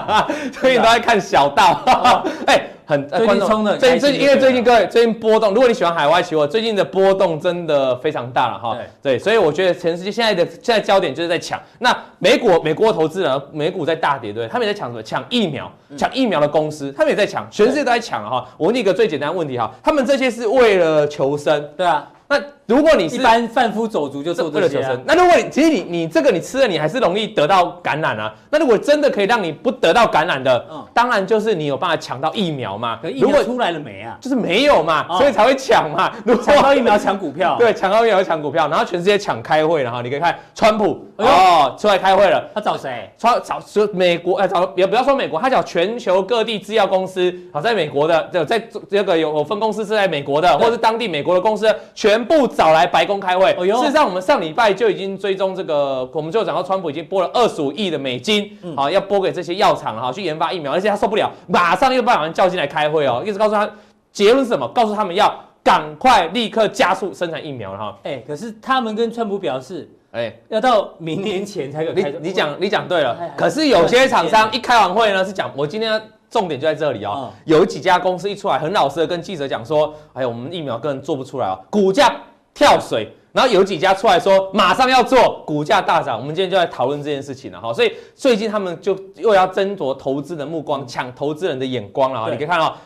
所以都在看小道，哎，很最近冲的，最最因为最近各位最近波动，如果你喜欢海外期货，最近的波动真的非常大了哈。对，所以我觉得全世界现在的现在焦点就是在抢。那美股美国投资人，美股在大跌，对，他们也在抢什么？抢疫苗，抢疫苗的公司，他们也在抢，全世界都在抢哈。我问你一个最简单的问题哈，他们这些是为了求生，对啊。那如果你是一般贩夫走卒，就是为了求生。那如果你其实你你这个你吃了，你还是容易得到感染啊。那如果真的可以让你不得到感染的，嗯，当然就是你有办法抢到疫苗嘛。
可疫苗出来了没啊？
就是没有嘛，所以才会抢嘛。如果
抢到疫苗抢股票，
对，抢到疫苗抢股票，然后全世界抢开会了哈。你可以看川普哦出来开会了，
他找谁？
川找说美国哎，找也不要说美国，他找全球各地制药公司，好在美国的，就在这个有分公司是在美国的，或是当地美国的公司，全部找来白。白宫开会，事实上，我们上礼拜就已经追踪这个，我们就讲到川普已经拨了二十五亿的美金，好，要拨给这些药厂哈，去研发疫苗，而且他受不了，马上又把他们叫进来开会哦，一直告诉他结论是什么，告诉他们要赶快立刻加速生产疫苗了哈。
哎，可是他们跟川普表示，哎，要到明年前才有开。
你你讲你讲对了，可是有些厂商一开完会呢，是讲我今天重点就在这里哦，有几家公司一出来，很老实的跟记者讲说，哎呀，我们疫苗根本做不出来哦，股价。跳水，然后有几家出来说马上要做，股价大涨。我们今天就来讨论这件事情了哈。所以最近他们就又要争夺投资的目光，抢投资人的眼光了啊！你可以看到，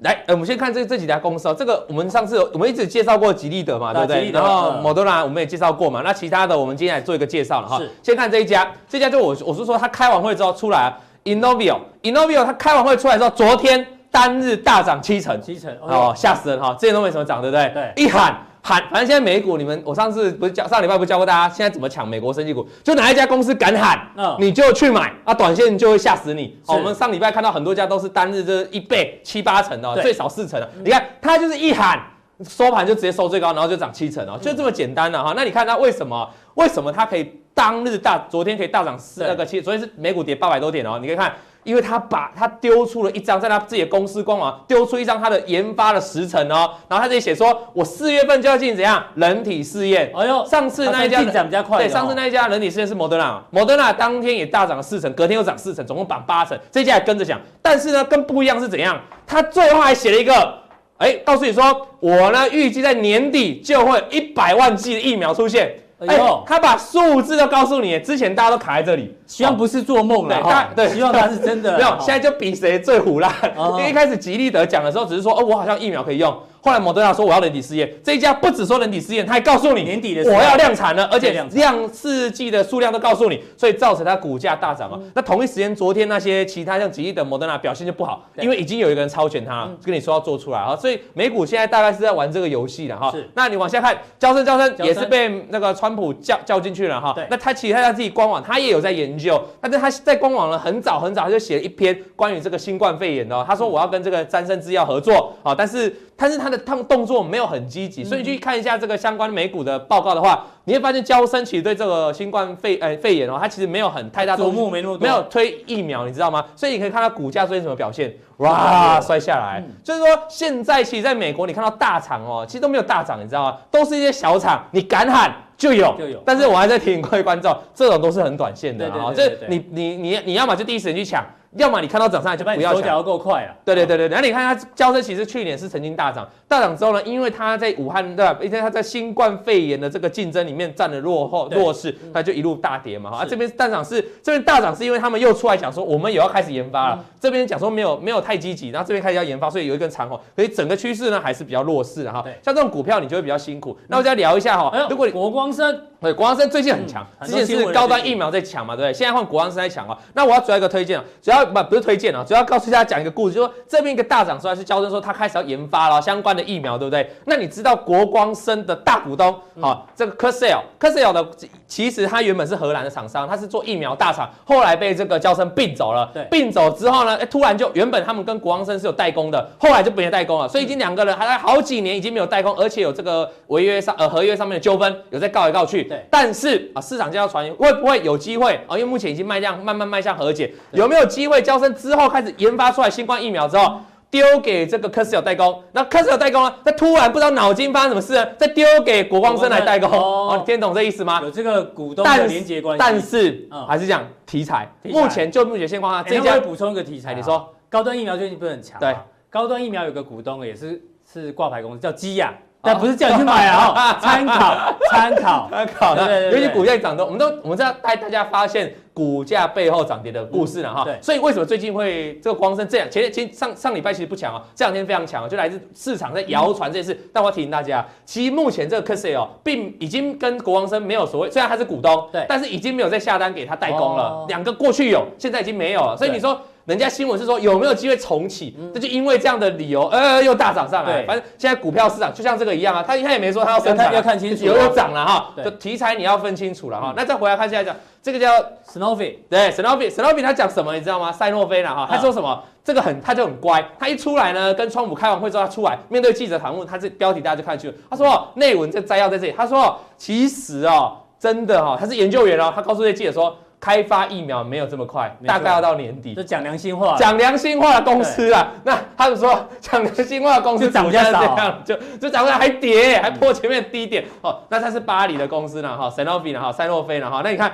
来，呃，我们先看这这几家公司哦。这个我们上次我们一直介绍过吉利德嘛，对不对？然后莫德纳我们也介绍过嘛。那其他的我们今天来做一个介绍了哈。先看这一家，这家就我我是说他开完会之后出来，Inovio，Inovio 他开完会出来之后，昨天单日大涨七成，七成哦，吓死人哈！这些都没什么涨，对不对？对，一喊。喊，反正现在美股，你们我上次不是教上礼拜不是教过大家，现在怎么抢美国生技股？就哪一家公司敢喊，嗯，你就去买，啊，短线就会吓死你。哦，我们上礼拜看到很多家都是单日就是一倍七八成的，最少四成的。你看它就是一喊收盘就直接收最高，然后就涨七成哦，就这么简单的哈。那你看它为什么？为什么它可以当日大？昨天可以大涨四那个七，昨天是美股跌八百多点哦，你可以看。因为他把他丢出了一张，在他自己的公司官网丢出一张他的研发的时程哦，然后他这里写说，我四月份就要进行怎样人体试验。哎呦，上次那一家进展比较快，对，上次那一家人体试验是莫德纳，莫德纳当天也大涨了四成，隔天又涨四成，总共涨八成，这家也跟着涨。但是呢，跟不一样是怎样？他最后还写了一个，哎，告诉你说，我呢预计在年底就会一百万剂的疫苗出现。哎呦，他把数字都告诉你，之前大家都卡在这里，
希望不是做梦了哈。对，希望他是真的。
没有，现在就比谁最虎啦。因为一开始吉利德讲的时候，只是说，哦，我好像疫苗可以用。后来莫德纳说我要人体试验，这一家不只说人体试验，他还告诉你年底的我要量产了，而且量试剂的数量都告诉你，所以造成它股价大涨啊。那同一时间，昨天那些其他像吉利的莫德纳表现就不好，因为已经有一个人超前他，跟你说要做出来啊，所以美股现在大概是在玩这个游戏了哈。是，那你往下看，娇生娇生也是被那个川普叫叫进去了哈。那他其实他自己官网他也有在研究，但是他在官网呢很早很早他就写了一篇关于这个新冠肺炎的，他说我要跟这个詹森制药合作啊，但是。但是它的他们动作没有很积极，所以去看一下这个相关美股的报告的话，你会发现交生其实对这个新冠肺呃肺炎哦，它其实没有很太大瞩目，没那么多，没有推疫苗，你知道吗？所以你可以看到股价最近什么表现，哇，摔下来。就是说现在其实在美国，你看到大厂哦，其实都没有大涨，你知道吗？都是一些小厂，你敢喊就有，就有。但是我还在提醒各位观众，这种都是很短线的啊，这你你你你要么就第一时间去抢。要么你看到涨上来就不要抢，手脚要够快啊！对对对对，然后你看它交车其实去年是曾经大涨，大涨之后呢，因为它在武汉对吧？因为它在新冠肺炎的这个竞争里面占了落后弱势，它就一路大跌嘛。啊，这边大涨是这边大涨是因为他们又出来讲说我们也要开始研发了，这边讲说没有没有太积极，然后这边开始要研发，所以有一根长红，所以整个趋势呢还是比较弱势的哈。像这种股票你就会比较辛苦。那我再聊一下哈，如果你国光生对国光生最近很强，之前是高端疫苗在抢嘛，对不对？现在换国光生在抢啊。那我要主要一个推荐啊，主要不不是推荐啊。主要告诉大家讲一个故事，就是说这边一个大涨出来是交生说他开始要研发了相关的疫苗，对不对？那你知道国光生的大股东啊，这个 Cursell，Cursell 的其实他原本是荷兰的厂商，他是做疫苗大厂，后来被这个交生并走了。对，并走之后呢，突然就原本他们跟国光生是有代工的，后来就没有代工了，所以已经两个人还在好几年已经没有代工，而且有这个违约上呃合约上面的纠纷，有在告来告去。对，但是啊市场就要传会不会有机会啊？因为目前已经迈向慢慢迈向和解，有没有机会娇生之后？开始研发出来新冠疫苗之后，丢给这个科斯有代工，那科斯有代工呢？他突然不知道脑筋发生什么事了，再丢给国光生来代工。哦，你听懂这意思吗？有这个股东的连接关系。但是还是讲题材。目前就目前现况啊，这家会补充一个题材。你说高端疫苗最近不是很强？对，高端疫苗有个股东也是是挂牌公司，叫基亚。但不是叫你去买啊，参考 参考参考。对尤其股价涨的，我们都我们是要带大家发现股价背后涨跌的故事了哈。对，所以为什么最近会这个光生这样？前前上上礼拜其实不强哦，这两天非常强，就来自市场在谣传这件事。但我要提醒大家，其实目前这个 Cursell 哦，并已经跟国王生没有所谓，虽然他是股东，对，但是已经没有在下单给他代工了。两个过去有，现在已经没有了。所以你说。人家新闻是说有没有机会重启？这就因为这样的理由，呃，又大涨上来。反正现在股票市场就像这个一样啊，他他也没说他要升，要看清楚，有有涨了哈。就题材你要分清楚了哈。那再回来看现在讲这个叫 Sanofi，对，Sanofi，Sanofi 他讲什么你知道吗？赛诺菲了哈。他说什么？这个很他就很乖，他一出来呢，跟川普开完会之后他出来面对记者访问，他这标题大家就看去了。他说内文这摘要在这里，他说其实哦，真的哈，他是研究员哦，他告诉这些记者说。开发疫苗没有这么快，大概要到年底。就讲良心话，讲良心话的公司啊，那他们说讲良心话的公司涨价少，就就涨价还跌，还破前面低点。哦，那它是巴黎的公司呢，哈，Sanofi 呢，哈，赛诺菲呢，哈，那你看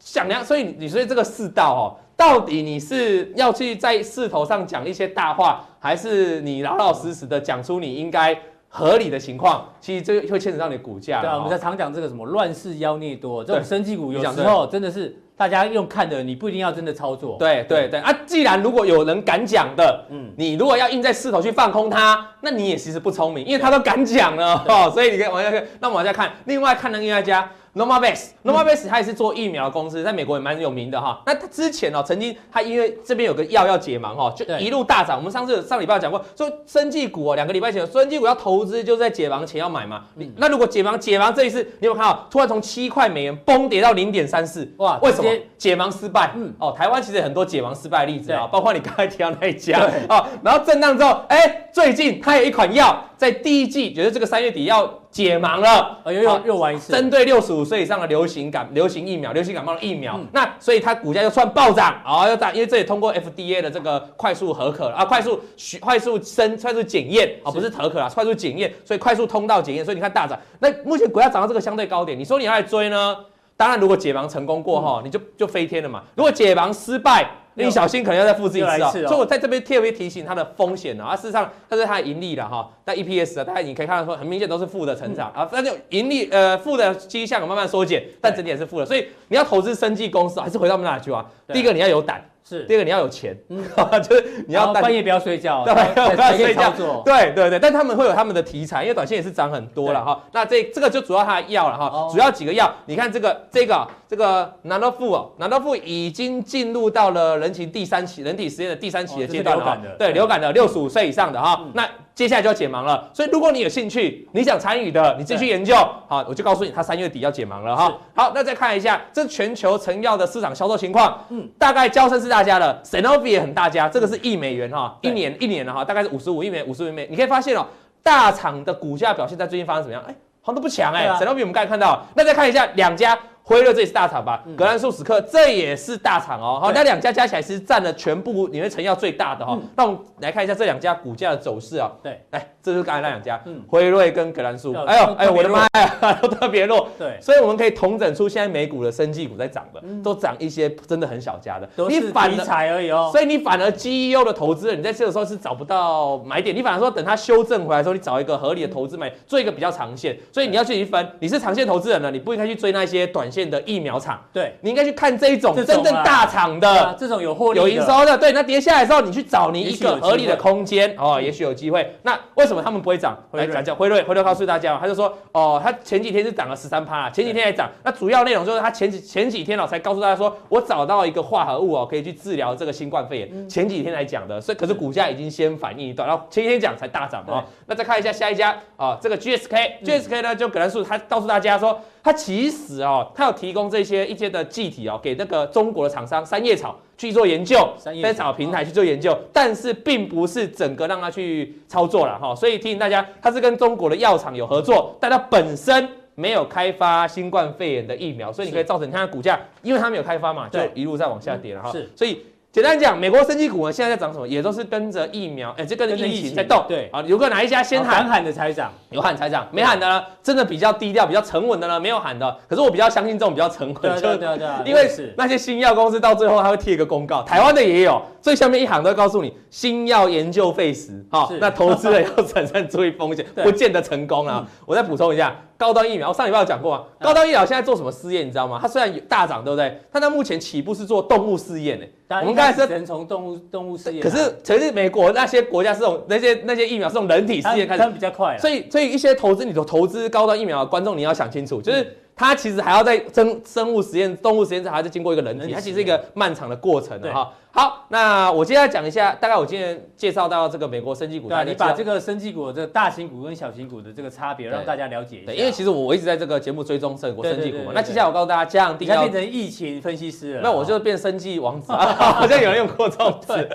讲良，所以你说这个世道哦，到底你是要去在势头上讲一些大话，还是你老老实实的讲出你应该？合理的情况，其实这个会牵扯到你的股价。
对啊，我们在常讲这个什么乱世妖孽多，这种生技股有时候真的是大家用看的，你不一定要真的操作。
对对对啊，既然如果有人敢讲的，嗯，你如果要硬在势头去放空它，那你也其实不聪明，因为他都敢讲了哦，所以你可以往下看。那我们往下看，另外看那个艺术家。Novavax，Novavax 它也是做疫苗的公司，在美国也蛮有名的哈。那它之前哦，曾经它因为这边有个药要解盲哈，就一路大涨。我们上次上礼拜讲过，说生技股哦，两个礼拜前，生技股要投资就是在解盲前要买嘛。那如果解盲解盲这一次，你有没有看到突然从七块美元崩跌到零点三四？哇，为什么？解盲失败。嗯，哦，台湾其实很多解盲失败的例子啊，包括你刚才提到那一家啊。然后震荡之后，哎，最近它有一款药在第一季，觉得这个三月底要。解盲了，
又又又玩一次，
针对六十五岁以上的流行感流行疫苗、流行感冒的疫苗，嗯、那所以它股价又算暴涨啊，又涨，因为这也通过 FDA 的这个快速核可啊，快速快速升快速检验啊，不是核可啊，快速检验，所以快速通道检验，所以你看大涨。那目前股价涨到这个相对高点，你说你要来追呢？当然，如果解盲成功过后，嗯、你就就飞天了嘛。如果解盲失败，你小心可能要再复制一次啊！所以我在这边特别提醒它的风险啊。事实上，它是它的盈利了哈。但 EPS 啊，大家你可以看到说，很明显都是负的成长啊。那就盈利呃负的迹象有慢慢缩减，但整体也是负的。所以你要投资生技公司，还是回到我们那句话？第一个你要有胆，是第二个你要有钱，嗯，就是你要
半夜不要睡觉，
对，不要睡觉。对对对，但他们会有他们的题材，因为短线也是涨很多了哈。那这这个就主要它的药了哈，主要几个药，你看这个这个。这个南多富哦，南多富已经进入到了人群第三期、人体实验的第三期的阶段了。对，流感的六十五岁以上的哈，那接下来就要解盲了。所以如果你有兴趣，你想参与的，你继续研究。好，我就告诉你，他三月底要解盲了哈。好，那再看一下这全球成药的市场销售情况。嗯，大概交生是大家的 s e n o v i 也很大家，这个是一美元哈，一年一年的哈，大概是五十五亿美，五十五亿美元。你可以发现哦，大厂的股价表现在最近发生怎么样？哎，好像都不强哎 s e n o v i 我们刚才看到。那再看一下两家。辉瑞这也是大厂吧？格兰素史克这也是大厂哦。好，那两家加起来是占了全部里面成药最大的哈。那我们来看一下这两家股价的走势啊。对，来，这就是刚才那两家，辉瑞跟格兰素。哎呦，哎呦，我的妈呀，都特别弱。对，所以我们可以统整出现在美股的生技股在涨的，都涨一些真的很小家的。
都是题材而已哦。
所以你反而 GEO 的投资人，你在这个时候是找不到买点。你反而说等它修正回来的时候，你找一个合理的投资买，做一个比较长线。所以你要去一分，你是长线投资人呢，你不应该去追那些短线的疫苗厂。对，你应该去看这一种真正大厂的，
这种有获利、
有营收的。对，那跌下来的时候，你去找你一个合理的空间哦，也许有机会。那为什么他们不会涨？来讲讲辉瑞，辉瑞告诉大家，他就说哦，他前几天是涨了十三趴，前几天还涨。那主要内容就是他前几前几天哦，才告诉大家说我找到一个化合物哦，可以去治疗这个新冠肺炎。前几天来讲的，所以可是股价已经先反应一段，然后前几天讲才大涨哦。那再看一下下一家啊，这个 GSK，GSK 呢就格兰素，他告诉大家说。它其实哦，它有提供这些一些的剂体哦，给那个中国的厂商三叶草去做研究，三叶草平台去做研究，但是并不是整个让它去操作了哈。所以提醒大家，它是跟中国的药厂有合作，但它本身没有开发新冠肺炎的疫苗，所以你可以造成它的股价，因为它没有开发嘛，就一路在往下跌了哈。是，所以。简单讲，美国生技股呢，现在在涨什么？也都是跟着疫苗，哎，就跟着疫情在动。对，啊，有个哪一家先喊
喊的才涨，
有喊才涨，没喊的呢，真的比较低调、比较沉稳的呢，没有喊的。可是我比较相信这种比较沉稳，的对对对，因为那些新药公司到最后他会贴一个公告，台湾的也有，最下面一行都会告诉你，新药研究费时，哈，那投资人要审慎注意风险，不见得成功啊。我再补充一下。高端疫苗，我上礼拜有讲过啊。高端疫苗现在做什么试验，你知道吗？它虽然大涨，对不对？它在目前起步是做动物试验呢。
我们刚才是人从动物动物试验，
可是可是美国那些国家是从那些那些疫苗是从人体试验开始，
比较快。
所以所以一些投资你的投资高端疫苗的观众，你要想清楚，就是。它其实还要在生生物实验、动物实验室，还要再经过一个人体，它其实是一个漫长的过程的哈。好，那我接下来讲一下，大概我今天介绍到这个美国生技股，
对，你把这个生技股的这个大型股跟小型股的这个差别，让大家了解一下。
因为其实我我一直在这个节目追踪生国生技股嘛。那接下来我告诉大家，加强定
要变成疫情分析师了，
那我就变生技王子，好像有人用过这种词。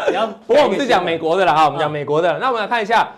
不过我们是讲美国的了哈，我们讲美国的。那我们来看一下。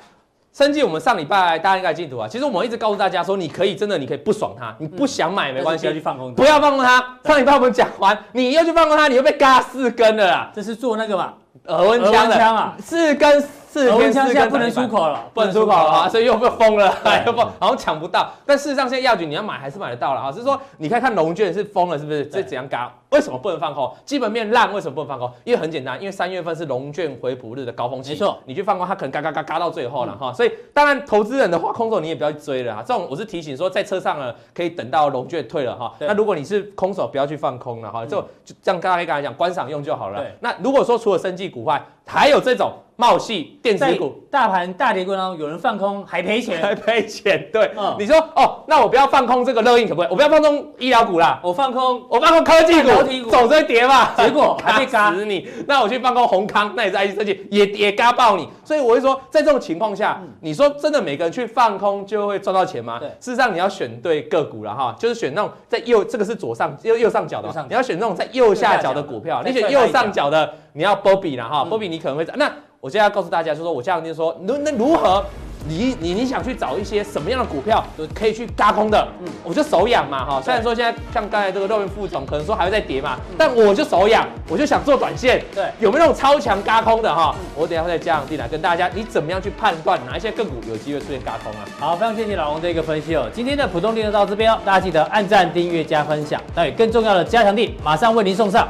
生计，我们上礼拜大家应该进度啊。其实我们一直告诉大家说，你可以真的，你可以不爽它，你不想买没关系，不要去放空，不要放空它。上礼拜我们讲完，你又去放空它，你又被嘎四根了啦。
这是做那个嘛，
耳温枪的，四根四天四在
不能出口了，
不能出口了啊，所以又被封了，又封 好像抢不到。但事实上，现在药局你要买还是买得到了啊，只是说你可以看龙券是封了，是不是？这怎样搞？为什么不能放空？基本面烂，为什么不能放空？因为很简单，因为三月份是龙券回补日的高峰期，没错，你去放空，它可能嘎嘎嘎嘎到最后了哈。所以当然，投资人的话，空手你也不要去追了哈。这种我是提醒说，在车上了可以等到龙券退了哈。那如果你是空手，不要去放空了哈，就就这样，刚才刚才讲观赏用就好了。那如果说除了生技股外，还有这种。茂矽电子股，
大盘大跌过程当中，有人放空还赔钱，
还赔钱。对，嗯、你说哦，那我不要放空这个乐映可不可以？我不要放空医疗股啦，
我放空，
我放空科技股，总在跌嘛。
结果还被嘎
死你。那我去放空宏康，那也是 IC 设计，也也嘎爆你。所以我会说，在这种情况下，嗯、你说真的每个人去放空就会赚到钱吗？对，事实上你要选对个股了哈，就是选那种在右，这个是左上右右上角的，你要选那种在右下角的股票。你选右上角的，你要波比啦哈，波比你可能会在那。我现在要告诉大家，就是说我这样就说，那那如何？你你你想去找一些什么样的股票可以去嘎空的？嗯，我就手痒嘛哈。虽然说现在像刚才这个肉圆副总可能说还会再跌嘛，但我就手痒，我就想做短线。对，有没有那种超强嘎空的哈？我等下会在加强錠来跟大家，你怎么样去判断哪一些个股有机会出现嘎空啊？好，非常谢谢老王的一个分析哦。今天的普通錠就到这边哦，大家记得按赞、订阅、加分享，那有更重要的加强地马上为您送上。